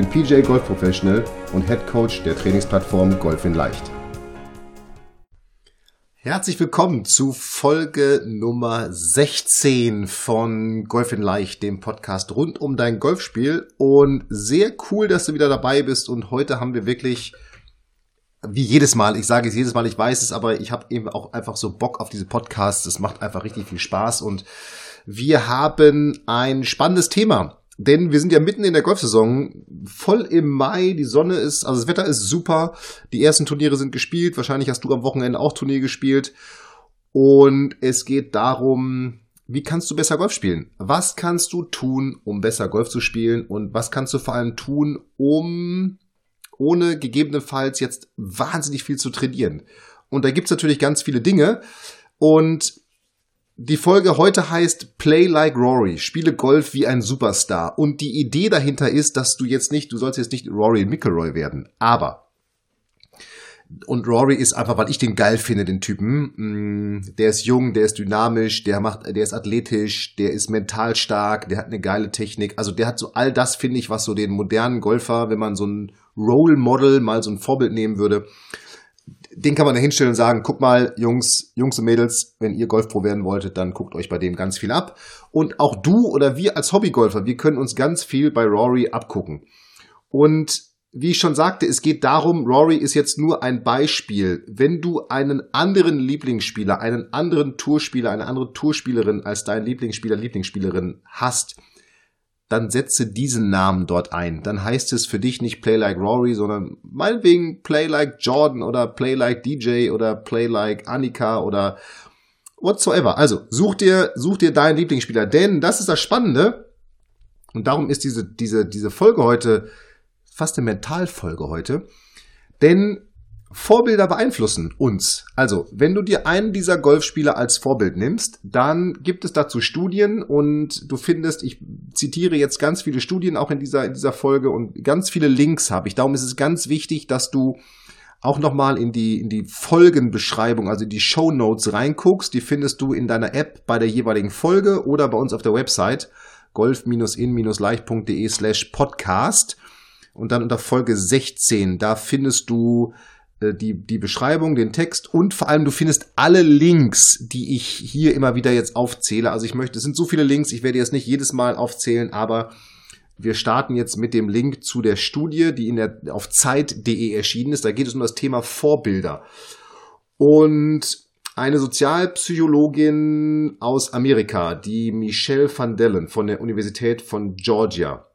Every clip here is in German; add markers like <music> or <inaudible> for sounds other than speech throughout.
bin PJ Golf Professional und Head Coach der Trainingsplattform Golf in Leicht. Herzlich willkommen zu Folge Nummer 16 von Golf in Leicht, dem Podcast rund um dein Golfspiel. Und sehr cool, dass du wieder dabei bist. Und heute haben wir wirklich, wie jedes Mal, ich sage es jedes Mal, ich weiß es, aber ich habe eben auch einfach so Bock auf diese Podcasts. Es macht einfach richtig viel Spaß. Und wir haben ein spannendes Thema. Denn wir sind ja mitten in der Golfsaison, voll im Mai, die Sonne ist, also das Wetter ist super, die ersten Turniere sind gespielt, wahrscheinlich hast du am Wochenende auch Turnier gespielt. Und es geht darum, wie kannst du besser Golf spielen? Was kannst du tun, um besser Golf zu spielen? Und was kannst du vor allem tun, um ohne gegebenenfalls jetzt wahnsinnig viel zu trainieren? Und da gibt's natürlich ganz viele Dinge. Und die Folge heute heißt Play like Rory, spiele Golf wie ein Superstar. Und die Idee dahinter ist, dass du jetzt nicht, du sollst jetzt nicht Rory McIlroy werden, aber und Rory ist einfach, weil ich den geil finde, den Typen. Mm, der ist jung, der ist dynamisch, der macht, der ist athletisch, der ist mental stark, der hat eine geile Technik. Also der hat so all das, finde ich, was so den modernen Golfer, wenn man so ein Role Model mal so ein Vorbild nehmen würde, den kann man da hinstellen und sagen, guck mal, Jungs, Jungs und Mädels, wenn ihr Golfpro werden wolltet, dann guckt euch bei dem ganz viel ab. Und auch du oder wir als Hobbygolfer, wir können uns ganz viel bei Rory abgucken. Und wie ich schon sagte, es geht darum, Rory ist jetzt nur ein Beispiel. Wenn du einen anderen Lieblingsspieler, einen anderen Tourspieler, eine andere Tourspielerin als dein Lieblingsspieler, Lieblingsspielerin hast, dann setze diesen Namen dort ein. Dann heißt es für dich nicht Play Like Rory, sondern meinetwegen Play Like Jordan oder Play Like DJ oder Play Like Annika oder whatsoever. Also such dir, such dir deinen Lieblingsspieler, denn das ist das Spannende. Und darum ist diese, diese, diese Folge heute fast eine Mentalfolge heute. Denn Vorbilder beeinflussen uns. Also, wenn du dir einen dieser Golfspieler als Vorbild nimmst, dann gibt es dazu Studien und du findest, ich zitiere jetzt ganz viele Studien auch in dieser, in dieser Folge und ganz viele Links habe ich. Darum ist es ganz wichtig, dass du auch nochmal in die, in die Folgenbeschreibung, also in die Show Notes reinguckst. Die findest du in deiner App bei der jeweiligen Folge oder bei uns auf der Website golf-in-leicht.de slash podcast. Und dann unter Folge 16, da findest du die, die Beschreibung, den Text und vor allem du findest alle Links, die ich hier immer wieder jetzt aufzähle. Also ich möchte, es sind so viele Links, ich werde jetzt nicht jedes Mal aufzählen, aber wir starten jetzt mit dem Link zu der Studie, die in der, auf Zeit.de erschienen ist. Da geht es um das Thema Vorbilder. Und eine Sozialpsychologin aus Amerika, die Michelle van Dellen von der Universität von Georgia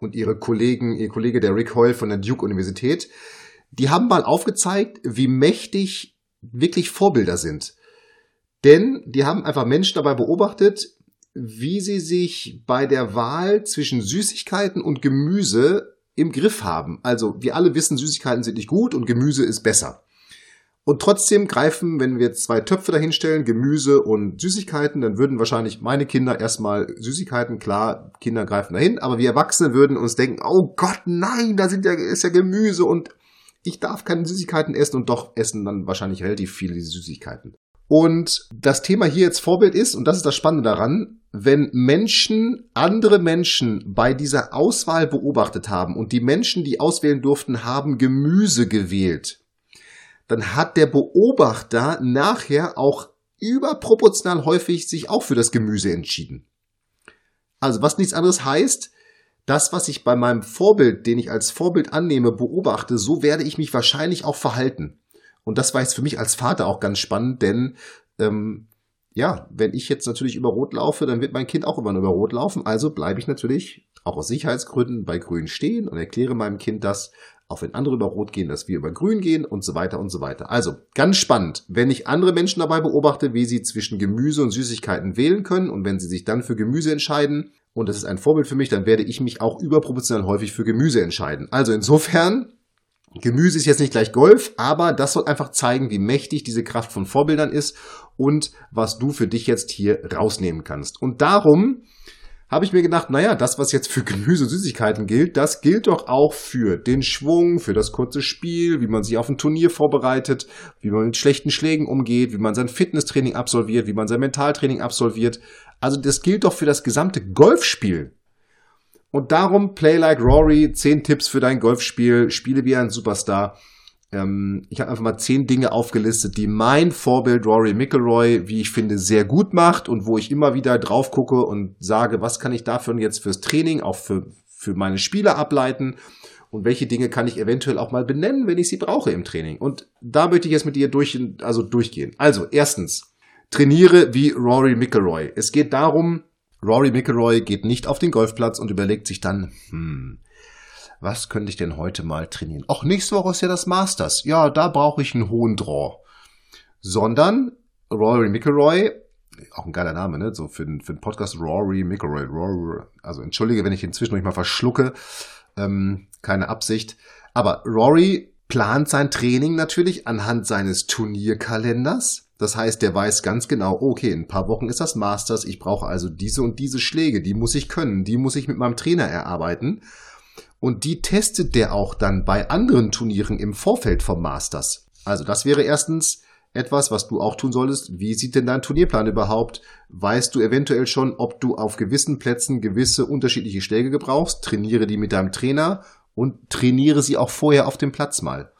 und ihre Kollegen, ihr Kollege der Rick Hoyle von der Duke Universität, die haben mal aufgezeigt, wie mächtig wirklich Vorbilder sind. Denn die haben einfach Menschen dabei beobachtet, wie sie sich bei der Wahl zwischen Süßigkeiten und Gemüse im Griff haben. Also wir alle wissen, Süßigkeiten sind nicht gut und Gemüse ist besser. Und trotzdem greifen, wenn wir zwei Töpfe dahinstellen, Gemüse und Süßigkeiten, dann würden wahrscheinlich meine Kinder erstmal Süßigkeiten, klar, Kinder greifen dahin, aber wir Erwachsene würden uns denken, oh Gott, nein, da sind ja, ist ja Gemüse und ich darf keine Süßigkeiten essen und doch essen dann wahrscheinlich relativ viele Süßigkeiten. Und das Thema hier jetzt Vorbild ist, und das ist das Spannende daran, wenn Menschen andere Menschen bei dieser Auswahl beobachtet haben und die Menschen, die auswählen durften, haben Gemüse gewählt, dann hat der Beobachter nachher auch überproportional häufig sich auch für das Gemüse entschieden. Also was nichts anderes heißt, das, was ich bei meinem Vorbild, den ich als Vorbild annehme, beobachte, so werde ich mich wahrscheinlich auch verhalten. Und das war jetzt für mich als Vater auch ganz spannend, denn ähm, ja, wenn ich jetzt natürlich über Rot laufe, dann wird mein Kind auch immer nur über Rot laufen. Also bleibe ich natürlich auch aus Sicherheitsgründen bei Grün stehen und erkläre meinem Kind das, auch wenn andere über Rot gehen, dass wir über Grün gehen und so weiter und so weiter. Also ganz spannend, wenn ich andere Menschen dabei beobachte, wie sie zwischen Gemüse und Süßigkeiten wählen können und wenn sie sich dann für Gemüse entscheiden, und das ist ein Vorbild für mich, dann werde ich mich auch überproportional häufig für Gemüse entscheiden. Also insofern Gemüse ist jetzt nicht gleich Golf, aber das soll einfach zeigen, wie mächtig diese Kraft von Vorbildern ist und was du für dich jetzt hier rausnehmen kannst. Und darum habe ich mir gedacht, naja, das, was jetzt für Gemüse und Süßigkeiten gilt, das gilt doch auch für den Schwung, für das kurze Spiel, wie man sich auf ein Turnier vorbereitet, wie man mit schlechten Schlägen umgeht, wie man sein Fitnesstraining absolviert, wie man sein Mentaltraining absolviert. Also das gilt doch für das gesamte Golfspiel. Und darum Play Like Rory, zehn Tipps für dein Golfspiel, spiele wie ein Superstar. Ähm, ich habe einfach mal zehn Dinge aufgelistet, die mein Vorbild Rory McIlroy, wie ich finde, sehr gut macht und wo ich immer wieder drauf gucke und sage, was kann ich dafür jetzt fürs Training, auch für, für meine Spieler ableiten und welche Dinge kann ich eventuell auch mal benennen, wenn ich sie brauche im Training. Und da möchte ich jetzt mit dir durch, also durchgehen. Also, erstens, trainiere wie Rory McIlroy. Es geht darum, Rory McIlroy geht nicht auf den Golfplatz und überlegt sich dann, hm, was könnte ich denn heute mal trainieren? Ach, nächste Woche ist ja das Masters. Ja, da brauche ich einen hohen Draw. Sondern Rory McIlroy, auch ein geiler Name, ne? So für, den, für den Podcast Rory McIlroy. Rory, also entschuldige, wenn ich inzwischen mal verschlucke. Ähm, keine Absicht. Aber Rory plant sein Training natürlich anhand seines Turnierkalenders das heißt, der weiß ganz genau, okay, in ein paar Wochen ist das Masters, ich brauche also diese und diese Schläge, die muss ich können, die muss ich mit meinem Trainer erarbeiten. Und die testet der auch dann bei anderen Turnieren im Vorfeld vom Masters. Also das wäre erstens etwas, was du auch tun solltest. Wie sieht denn dein Turnierplan überhaupt? Weißt du eventuell schon, ob du auf gewissen Plätzen gewisse unterschiedliche Schläge gebrauchst? Trainiere die mit deinem Trainer und trainiere sie auch vorher auf dem Platz mal.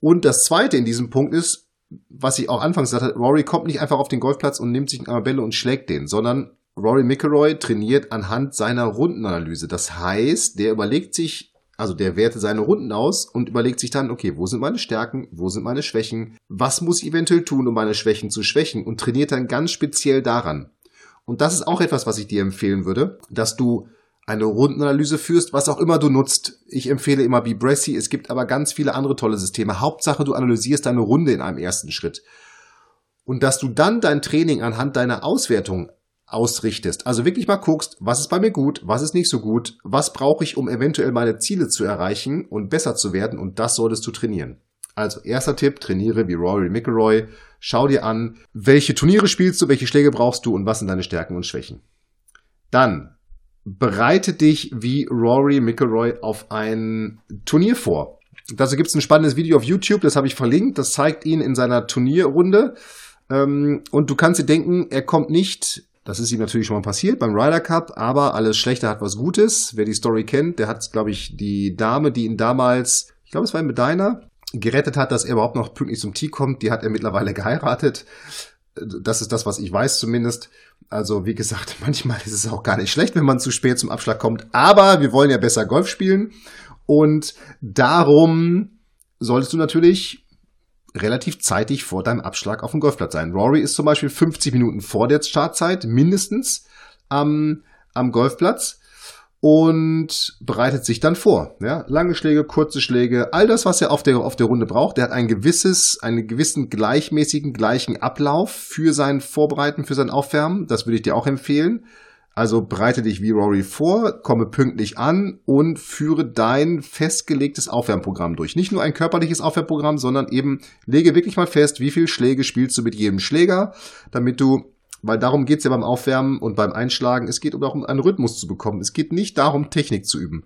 Und das zweite in diesem Punkt ist, was ich auch anfangs gesagt habe, Rory kommt nicht einfach auf den Golfplatz und nimmt sich eine Bälle und schlägt den, sondern Rory McIlroy trainiert anhand seiner Rundenanalyse. Das heißt, der überlegt sich, also der wertet seine Runden aus und überlegt sich dann, okay, wo sind meine Stärken, wo sind meine Schwächen, was muss ich eventuell tun, um meine Schwächen zu schwächen und trainiert dann ganz speziell daran. Und das ist auch etwas, was ich dir empfehlen würde, dass du eine Rundenanalyse führst, was auch immer du nutzt. Ich empfehle immer Bbressy. Es gibt aber ganz viele andere tolle Systeme. Hauptsache, du analysierst deine Runde in einem ersten Schritt. Und dass du dann dein Training anhand deiner Auswertung ausrichtest. Also wirklich mal guckst, was ist bei mir gut, was ist nicht so gut, was brauche ich, um eventuell meine Ziele zu erreichen und besser zu werden und das solltest du trainieren. Also erster Tipp, trainiere wie Rory McIlroy. Schau dir an, welche Turniere spielst du, welche Schläge brauchst du und was sind deine Stärken und Schwächen. Dann bereite dich wie Rory McIlroy auf ein Turnier vor. Dazu gibt es ein spannendes Video auf YouTube, das habe ich verlinkt. Das zeigt ihn in seiner Turnierrunde. Ähm, und du kannst dir denken, er kommt nicht, das ist ihm natürlich schon mal passiert beim Ryder Cup, aber alles Schlechte hat was Gutes. Wer die Story kennt, der hat, glaube ich, die Dame, die ihn damals, ich glaube, es war in Medina, gerettet hat, dass er überhaupt noch pünktlich zum Tee kommt, die hat er mittlerweile <laughs> geheiratet. Das ist das, was ich weiß zumindest. Also wie gesagt, <laughs> manchmal ist es auch gar nicht schlecht, wenn man zu spät zum Abschlag kommt. Aber wir wollen ja besser Golf spielen. Und darum solltest du natürlich relativ zeitig vor deinem Abschlag auf dem Golfplatz sein. Rory ist zum Beispiel 50 Minuten vor der Startzeit mindestens am, am Golfplatz und bereitet sich dann vor. Ja? Lange Schläge, kurze Schläge, all das, was er auf der, auf der Runde braucht. Der hat ein gewisses, einen gewissen gleichmäßigen, gleichen Ablauf für sein Vorbereiten, für sein Aufwärmen. Das würde ich dir auch empfehlen. Also bereite dich wie Rory vor, komme pünktlich an und führe dein festgelegtes Aufwärmprogramm durch. Nicht nur ein körperliches Aufwärmprogramm, sondern eben lege wirklich mal fest, wie viele Schläge spielst du mit jedem Schläger, damit du weil darum geht's ja beim Aufwärmen und beim Einschlagen. Es geht darum, einen Rhythmus zu bekommen. Es geht nicht darum, Technik zu üben.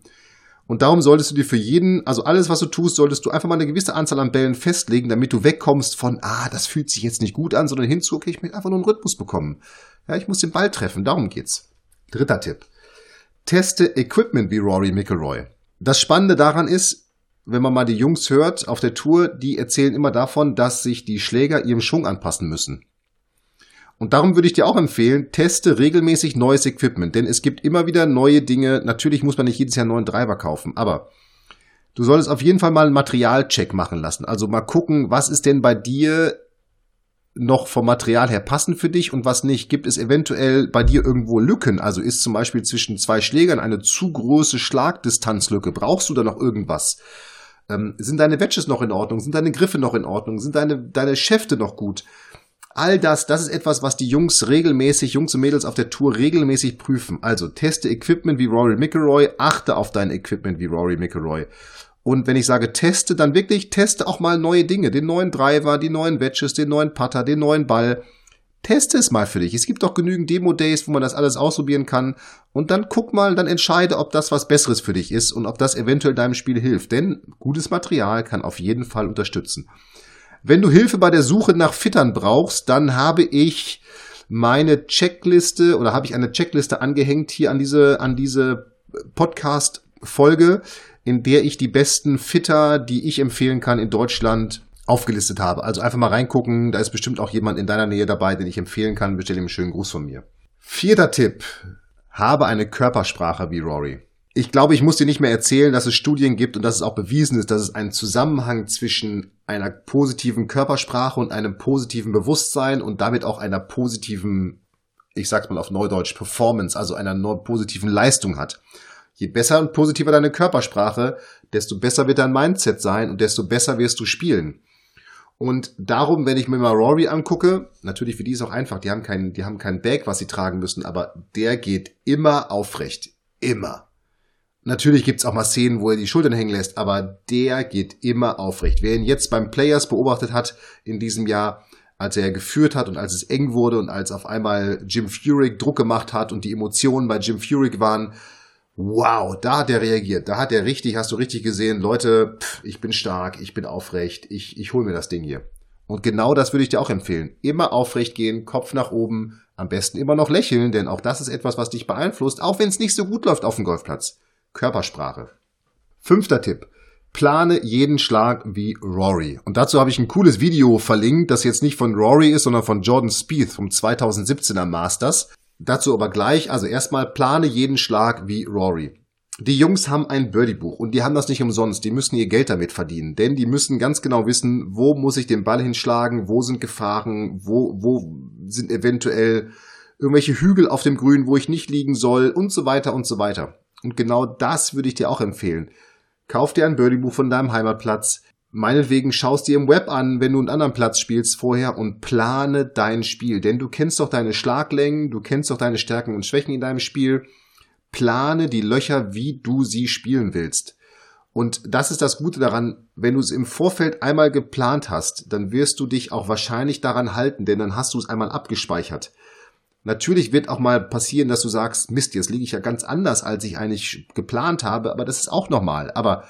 Und darum solltest du dir für jeden, also alles, was du tust, solltest du einfach mal eine gewisse Anzahl an Bällen festlegen, damit du wegkommst von, ah, das fühlt sich jetzt nicht gut an, sondern hinzu, okay, ich möchte einfach nur einen Rhythmus bekommen. Ja, ich muss den Ball treffen, darum geht's. Dritter Tipp. Teste Equipment wie Rory McIlroy. Das Spannende daran ist, wenn man mal die Jungs hört auf der Tour, die erzählen immer davon, dass sich die Schläger ihrem Schwung anpassen müssen. Und darum würde ich dir auch empfehlen, teste regelmäßig neues Equipment, denn es gibt immer wieder neue Dinge. Natürlich muss man nicht jedes Jahr einen neuen Treiber kaufen, aber du solltest auf jeden Fall mal einen Materialcheck machen lassen. Also mal gucken, was ist denn bei dir noch vom Material her passend für dich und was nicht. Gibt es eventuell bei dir irgendwo Lücken? Also ist zum Beispiel zwischen zwei Schlägern eine zu große Schlagdistanzlücke? Brauchst du da noch irgendwas? Ähm, sind deine Wedges noch in Ordnung? Sind deine Griffe noch in Ordnung? Sind deine, deine Schäfte noch gut? All das, das ist etwas, was die Jungs regelmäßig, Jungs und Mädels auf der Tour regelmäßig prüfen. Also teste Equipment wie Rory McIlroy, achte auf dein Equipment wie Rory McIlroy. Und wenn ich sage teste, dann wirklich teste auch mal neue Dinge. Den neuen Driver, die neuen Wedges, den neuen Putter, den neuen Ball. Teste es mal für dich. Es gibt doch genügend Demo-Days, wo man das alles ausprobieren kann. Und dann guck mal, dann entscheide, ob das was Besseres für dich ist und ob das eventuell deinem Spiel hilft. Denn gutes Material kann auf jeden Fall unterstützen. Wenn du Hilfe bei der Suche nach Fittern brauchst, dann habe ich meine Checkliste oder habe ich eine Checkliste angehängt hier an diese, an diese Podcast-Folge, in der ich die besten Fitter, die ich empfehlen kann in Deutschland, aufgelistet habe. Also einfach mal reingucken, da ist bestimmt auch jemand in deiner Nähe dabei, den ich empfehlen kann. Bestell ihm einen schönen Gruß von mir. Vierter Tipp. Habe eine Körpersprache wie Rory. Ich glaube, ich muss dir nicht mehr erzählen, dass es Studien gibt und dass es auch bewiesen ist, dass es einen Zusammenhang zwischen einer positiven Körpersprache und einem positiven Bewusstsein und damit auch einer positiven, ich sag's mal auf Neudeutsch, Performance, also einer positiven Leistung hat. Je besser und positiver deine Körpersprache, desto besser wird dein Mindset sein und desto besser wirst du spielen. Und darum, wenn ich mir mal Rory angucke, natürlich für die ist auch einfach, die haben keinen, die haben keinen Bag, was sie tragen müssen, aber der geht immer aufrecht. Immer. Natürlich gibt's auch mal Szenen, wo er die Schultern hängen lässt, aber der geht immer aufrecht. Wer ihn jetzt beim Players beobachtet hat in diesem Jahr, als er geführt hat und als es eng wurde und als auf einmal Jim Furyk Druck gemacht hat und die Emotionen bei Jim Furyk waren, wow, da hat er reagiert. Da hat er richtig, hast du richtig gesehen, Leute, pff, ich bin stark, ich bin aufrecht, ich, ich hole mir das Ding hier. Und genau das würde ich dir auch empfehlen. Immer aufrecht gehen, Kopf nach oben, am besten immer noch lächeln, denn auch das ist etwas, was dich beeinflusst, auch wenn es nicht so gut läuft auf dem Golfplatz. Körpersprache. Fünfter Tipp. Plane jeden Schlag wie Rory. Und dazu habe ich ein cooles Video verlinkt, das jetzt nicht von Rory ist, sondern von Jordan Spieth vom 2017er Masters. Dazu aber gleich, also erstmal plane jeden Schlag wie Rory. Die Jungs haben ein Birdie-Buch und die haben das nicht umsonst. Die müssen ihr Geld damit verdienen, denn die müssen ganz genau wissen, wo muss ich den Ball hinschlagen, wo sind Gefahren, wo, wo sind eventuell irgendwelche Hügel auf dem Grün, wo ich nicht liegen soll und so weiter und so weiter. Und genau das würde ich dir auch empfehlen. Kauf dir ein Birdie-Buch von deinem Heimatplatz, Meinetwegen schaust dir im Web an, wenn du einen anderen Platz spielst vorher und plane dein Spiel. Denn du kennst doch deine Schlaglängen, du kennst doch deine Stärken und Schwächen in deinem Spiel. Plane die Löcher, wie du sie spielen willst. Und das ist das Gute daran, wenn du es im Vorfeld einmal geplant hast, dann wirst du dich auch wahrscheinlich daran halten, denn dann hast du es einmal abgespeichert. Natürlich wird auch mal passieren, dass du sagst, Mist, jetzt liege ich ja ganz anders, als ich eigentlich geplant habe, aber das ist auch normal. Aber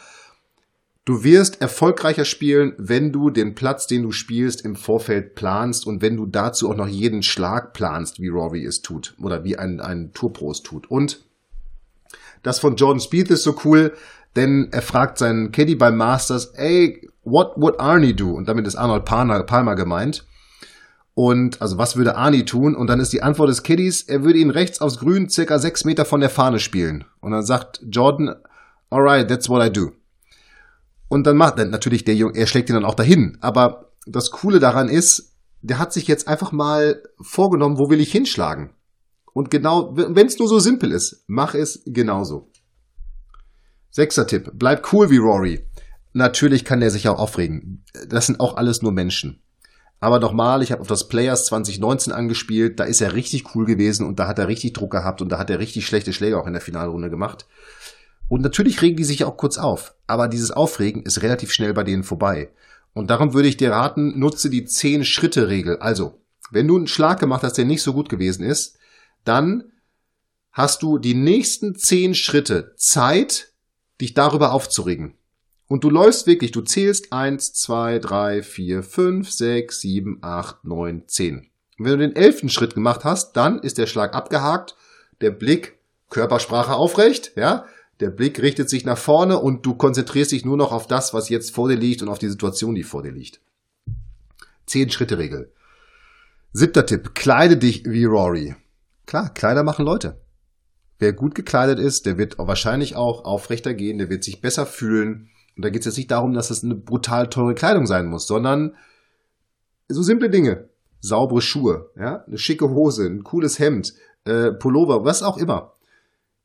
Du wirst erfolgreicher spielen, wenn du den Platz, den du spielst, im Vorfeld planst und wenn du dazu auch noch jeden Schlag planst, wie Rory es tut oder wie ein, ein Tourpro es tut. Und das von Jordan Speed ist so cool, denn er fragt seinen Caddy beim Masters, ey, what would Arnie do? Und damit ist Arnold Palmer, gemeint. Und also was würde Arnie tun? Und dann ist die Antwort des Caddies, er würde ihn rechts aufs Grün circa sechs Meter von der Fahne spielen. Und dann sagt Jordan, alright, that's what I do. Und dann macht natürlich der Junge, er schlägt ihn dann auch dahin. Aber das Coole daran ist, der hat sich jetzt einfach mal vorgenommen, wo will ich hinschlagen? Und genau, wenn es nur so simpel ist, mach es genauso. Sechster Tipp, bleib cool wie Rory. Natürlich kann der sich auch aufregen. Das sind auch alles nur Menschen. Aber nochmal, ich habe auf das Players 2019 angespielt, da ist er richtig cool gewesen und da hat er richtig Druck gehabt und da hat er richtig schlechte Schläge auch in der Finalrunde gemacht. Und natürlich regen die sich auch kurz auf, aber dieses Aufregen ist relativ schnell bei denen vorbei. Und darum würde ich dir raten, nutze die 10-Schritte-Regel. Also, wenn du einen Schlag gemacht hast, der nicht so gut gewesen ist, dann hast du die nächsten 10 Schritte Zeit, dich darüber aufzuregen. Und du läufst wirklich, du zählst 1, 2, 3, 4, 5, 6, 7, 8, 9, 10. Und wenn du den elften Schritt gemacht hast, dann ist der Schlag abgehakt, der Blick, Körpersprache aufrecht, ja, der Blick richtet sich nach vorne und du konzentrierst dich nur noch auf das, was jetzt vor dir liegt und auf die Situation, die vor dir liegt. Zehn Schritte Regel. Siebter Tipp. Kleide dich wie Rory. Klar, Kleider machen Leute. Wer gut gekleidet ist, der wird wahrscheinlich auch aufrechter gehen, der wird sich besser fühlen. Und da geht es jetzt nicht darum, dass es eine brutal teure Kleidung sein muss, sondern so simple Dinge. Saubere Schuhe, ja, eine schicke Hose, ein cooles Hemd, äh, Pullover, was auch immer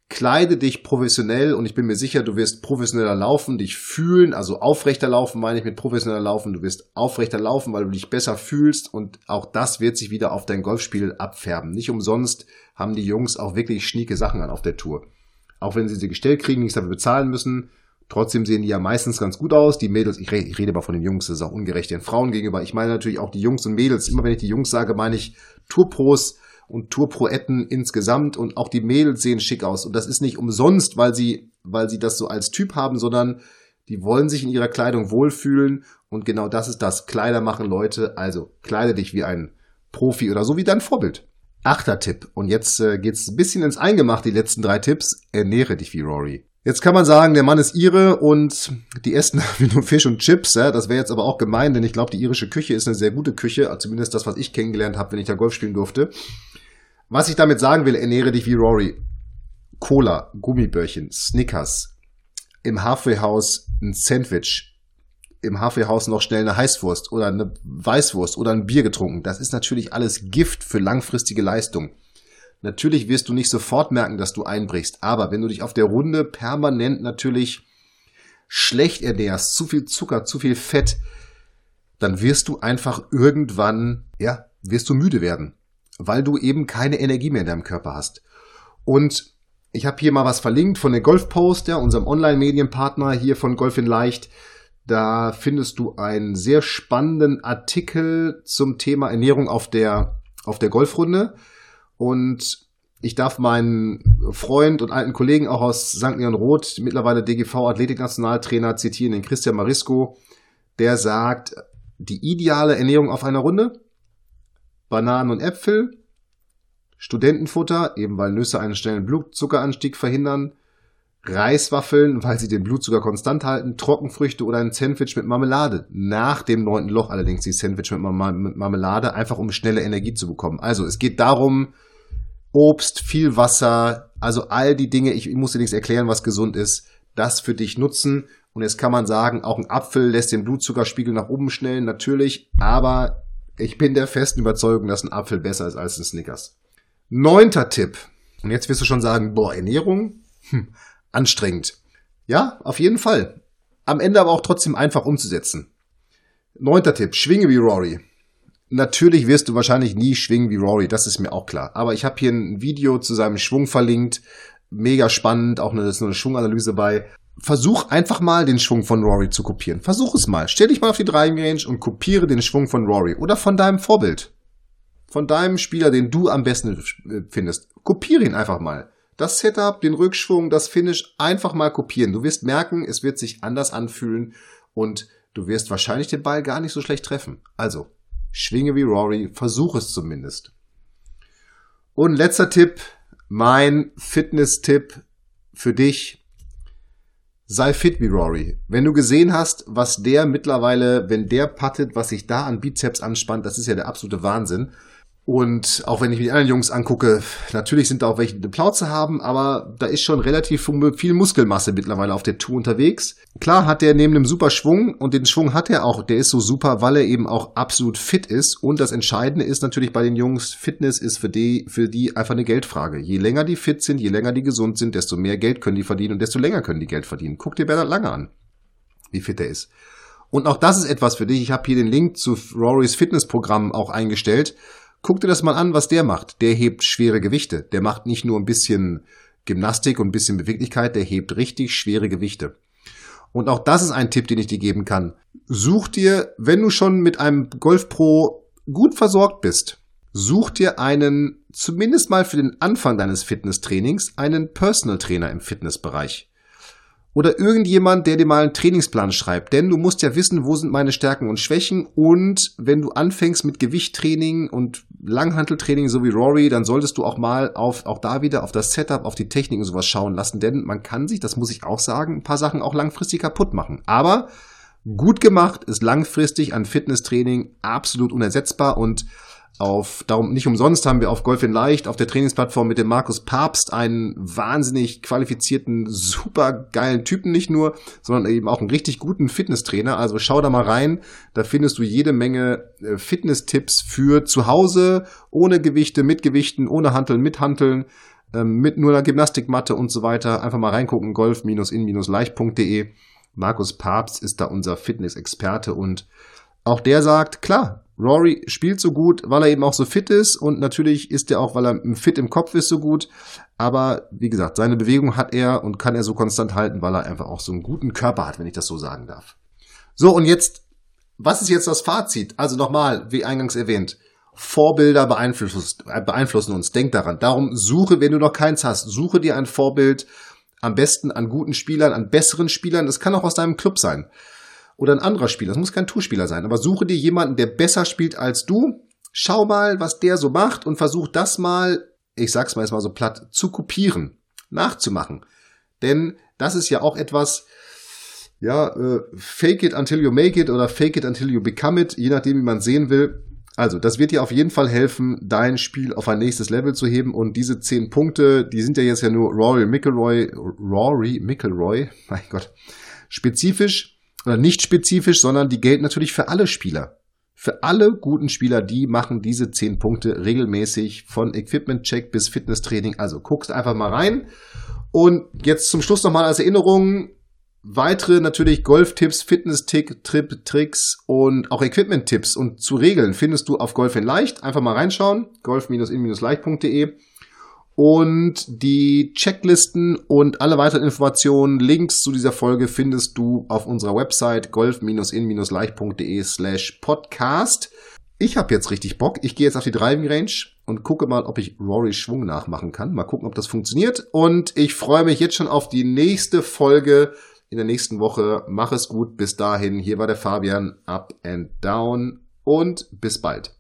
kleide dich professionell und ich bin mir sicher, du wirst professioneller laufen, dich fühlen, also aufrechter laufen meine ich mit professioneller laufen, du wirst aufrechter laufen, weil du dich besser fühlst und auch das wird sich wieder auf dein Golfspiel abfärben. Nicht umsonst haben die Jungs auch wirklich schnieke Sachen an auf der Tour. Auch wenn sie sie gestellt kriegen, nichts dafür bezahlen müssen, Trotzdem sehen die ja meistens ganz gut aus. Die Mädels, ich rede, ich rede mal von den Jungs, das ist auch ungerecht den Frauen gegenüber. Ich meine natürlich auch die Jungs und Mädels. Immer wenn ich die Jungs sage, meine ich Tourpros und Tourproetten insgesamt und auch die Mädels sehen schick aus. Und das ist nicht umsonst, weil sie, weil sie das so als Typ haben, sondern die wollen sich in ihrer Kleidung wohlfühlen. Und genau das ist das. Kleider machen Leute. Also kleide dich wie ein Profi oder so wie dein Vorbild. Achter Tipp. Und jetzt äh, geht's ein bisschen ins Eingemachte, die letzten drei Tipps. Ernähre dich wie Rory. Jetzt kann man sagen, der Mann ist Ire und die essen <laughs> wie nur Fisch und Chips. Ja? Das wäre jetzt aber auch gemein, denn ich glaube, die irische Küche ist eine sehr gute Küche, zumindest das, was ich kennengelernt habe, wenn ich da Golf spielen durfte. Was ich damit sagen will, ernähre dich wie Rory. Cola, Gummibärchen, Snickers, im Halfway-Haus ein Sandwich, im Halfway-Haus noch schnell eine Heißwurst oder eine Weißwurst oder ein Bier getrunken. Das ist natürlich alles Gift für langfristige Leistung. Natürlich wirst du nicht sofort merken, dass du einbrichst, aber wenn du dich auf der Runde permanent natürlich schlecht ernährst, zu viel Zucker, zu viel Fett, dann wirst du einfach irgendwann, ja, wirst du müde werden, weil du eben keine Energie mehr in deinem Körper hast. Und ich habe hier mal was verlinkt von der Golfpost, ja, unserem Online-Medienpartner hier von Golf in Leicht. Da findest du einen sehr spannenden Artikel zum Thema Ernährung auf der, auf der Golfrunde. Und ich darf meinen Freund und alten Kollegen auch aus St. Leon Roth, mittlerweile DGV Athletiknationaltrainer, zitieren, den Christian Marisco, der sagt, die ideale Ernährung auf einer Runde, Bananen und Äpfel, Studentenfutter, eben weil Nüsse einen schnellen Blutzuckeranstieg verhindern, Reiswaffeln, weil sie den Blutzucker konstant halten, Trockenfrüchte oder ein Sandwich mit Marmelade. Nach dem neunten Loch allerdings die Sandwich mit Marmelade, einfach um schnelle Energie zu bekommen. Also es geht darum, Obst, viel Wasser, also all die Dinge, ich, ich muss dir nichts erklären, was gesund ist, das für dich nutzen. Und jetzt kann man sagen, auch ein Apfel lässt den Blutzuckerspiegel nach oben schnellen, natürlich, aber ich bin der festen Überzeugung, dass ein Apfel besser ist als ein Snickers. Neunter Tipp. Und jetzt wirst du schon sagen, boah, Ernährung? Hm, anstrengend. Ja, auf jeden Fall. Am Ende aber auch trotzdem einfach umzusetzen. Neunter Tipp, schwinge wie Rory. Natürlich wirst du wahrscheinlich nie schwingen wie Rory, das ist mir auch klar. Aber ich habe hier ein Video zu seinem Schwung verlinkt. Mega spannend, auch eine, eine Schwunganalyse bei. Versuch einfach mal den Schwung von Rory zu kopieren. Versuch es mal. Stell dich mal auf die Driving Range und kopiere den Schwung von Rory oder von deinem Vorbild. Von deinem Spieler, den du am besten findest. Kopiere ihn einfach mal. Das Setup, den Rückschwung, das Finish einfach mal kopieren. Du wirst merken, es wird sich anders anfühlen und du wirst wahrscheinlich den Ball gar nicht so schlecht treffen. Also, schwinge wie Rory, versuch es zumindest. Und letzter Tipp, mein Fitness-Tipp für dich. Sei fit wie Rory. Wenn du gesehen hast, was der mittlerweile, wenn der puttet, was sich da an Bizeps anspannt, das ist ja der absolute Wahnsinn. Und auch wenn ich mir die anderen Jungs angucke, natürlich sind da auch welche, die eine Plauze haben, aber da ist schon relativ viel Muskelmasse mittlerweile auf der Tour unterwegs. Klar hat der neben dem super Schwung und den Schwung hat er auch, der ist so super, weil er eben auch absolut fit ist. Und das Entscheidende ist natürlich bei den Jungs, Fitness ist für die, für die einfach eine Geldfrage. Je länger die fit sind, je länger die gesund sind, desto mehr Geld können die verdienen und desto länger können die Geld verdienen. Guck dir Bernhard Lange an, wie fit er ist. Und auch das ist etwas für dich. Ich habe hier den Link zu Rorys Fitnessprogramm auch eingestellt Guck dir das mal an, was der macht. Der hebt schwere Gewichte. Der macht nicht nur ein bisschen Gymnastik und ein bisschen Beweglichkeit, der hebt richtig schwere Gewichte. Und auch das ist ein Tipp, den ich dir geben kann. Such dir, wenn du schon mit einem Golf Pro gut versorgt bist, such dir einen, zumindest mal für den Anfang deines Fitnesstrainings, einen Personal Trainer im Fitnessbereich oder irgendjemand, der dir mal einen Trainingsplan schreibt. Denn du musst ja wissen, wo sind meine Stärken und Schwächen. Und wenn du anfängst mit Gewichttraining und Langhanteltraining, so wie Rory, dann solltest du auch mal auf, auch da wieder auf das Setup, auf die Technik und sowas schauen lassen. Denn man kann sich, das muss ich auch sagen, ein paar Sachen auch langfristig kaputt machen. Aber gut gemacht ist langfristig an Fitnesstraining absolut unersetzbar und auf, darum nicht umsonst haben wir auf Golf in Leicht auf der Trainingsplattform mit dem Markus Papst einen wahnsinnig qualifizierten, super geilen Typen nicht nur, sondern eben auch einen richtig guten Fitnesstrainer. Also schau da mal rein, da findest du jede Menge äh, Fitness-Tipps für zu Hause, ohne Gewichte, mit Gewichten, ohne Hanteln, mit Hanteln, ähm, mit nur einer Gymnastikmatte und so weiter. Einfach mal reingucken, golf-in-leicht.de. Markus Papst ist da unser Fitness-Experte und auch der sagt, klar, Rory spielt so gut, weil er eben auch so fit ist und natürlich ist er auch, weil er fit im Kopf ist, so gut. Aber wie gesagt, seine Bewegung hat er und kann er so konstant halten, weil er einfach auch so einen guten Körper hat, wenn ich das so sagen darf. So, und jetzt, was ist jetzt das Fazit? Also nochmal, wie eingangs erwähnt, Vorbilder beeinflussen, äh, beeinflussen uns. Denk daran. Darum suche, wenn du noch keins hast, suche dir ein Vorbild, am besten an guten Spielern, an besseren Spielern. Das kann auch aus deinem Club sein oder ein anderer Spieler. Das muss kein Tourspieler sein, aber suche dir jemanden, der besser spielt als du. Schau mal, was der so macht und versuch das mal, ich sag's mal jetzt mal so platt, zu kopieren, nachzumachen. Denn das ist ja auch etwas, ja, äh, fake it until you make it oder fake it until you become it, je nachdem, wie man sehen will. Also, das wird dir auf jeden Fall helfen, dein Spiel auf ein nächstes Level zu heben. Und diese zehn Punkte, die sind ja jetzt ja nur Rory McIlroy, Rory McIlroy, <laughs> mein Gott, spezifisch oder nicht spezifisch, sondern die gelten natürlich für alle Spieler. Für alle guten Spieler, die machen diese zehn Punkte regelmäßig von Equipment-Check bis Fitnesstraining. Also guckst einfach mal rein. Und jetzt zum Schluss nochmal als Erinnerung, weitere natürlich Golf-Tipps, Fitness-Tricks und auch Equipment-Tipps und zu Regeln findest du auf Golf in Leicht. Einfach mal reinschauen, golf-in-leicht.de. Und die Checklisten und alle weiteren Informationen, Links zu dieser Folge findest du auf unserer Website golf-in-leicht.de slash podcast. Ich habe jetzt richtig Bock. Ich gehe jetzt auf die Driving Range und gucke mal, ob ich Rory Schwung nachmachen kann. Mal gucken, ob das funktioniert. Und ich freue mich jetzt schon auf die nächste Folge in der nächsten Woche. Mach es gut. Bis dahin. Hier war der Fabian. Up and down. Und bis bald.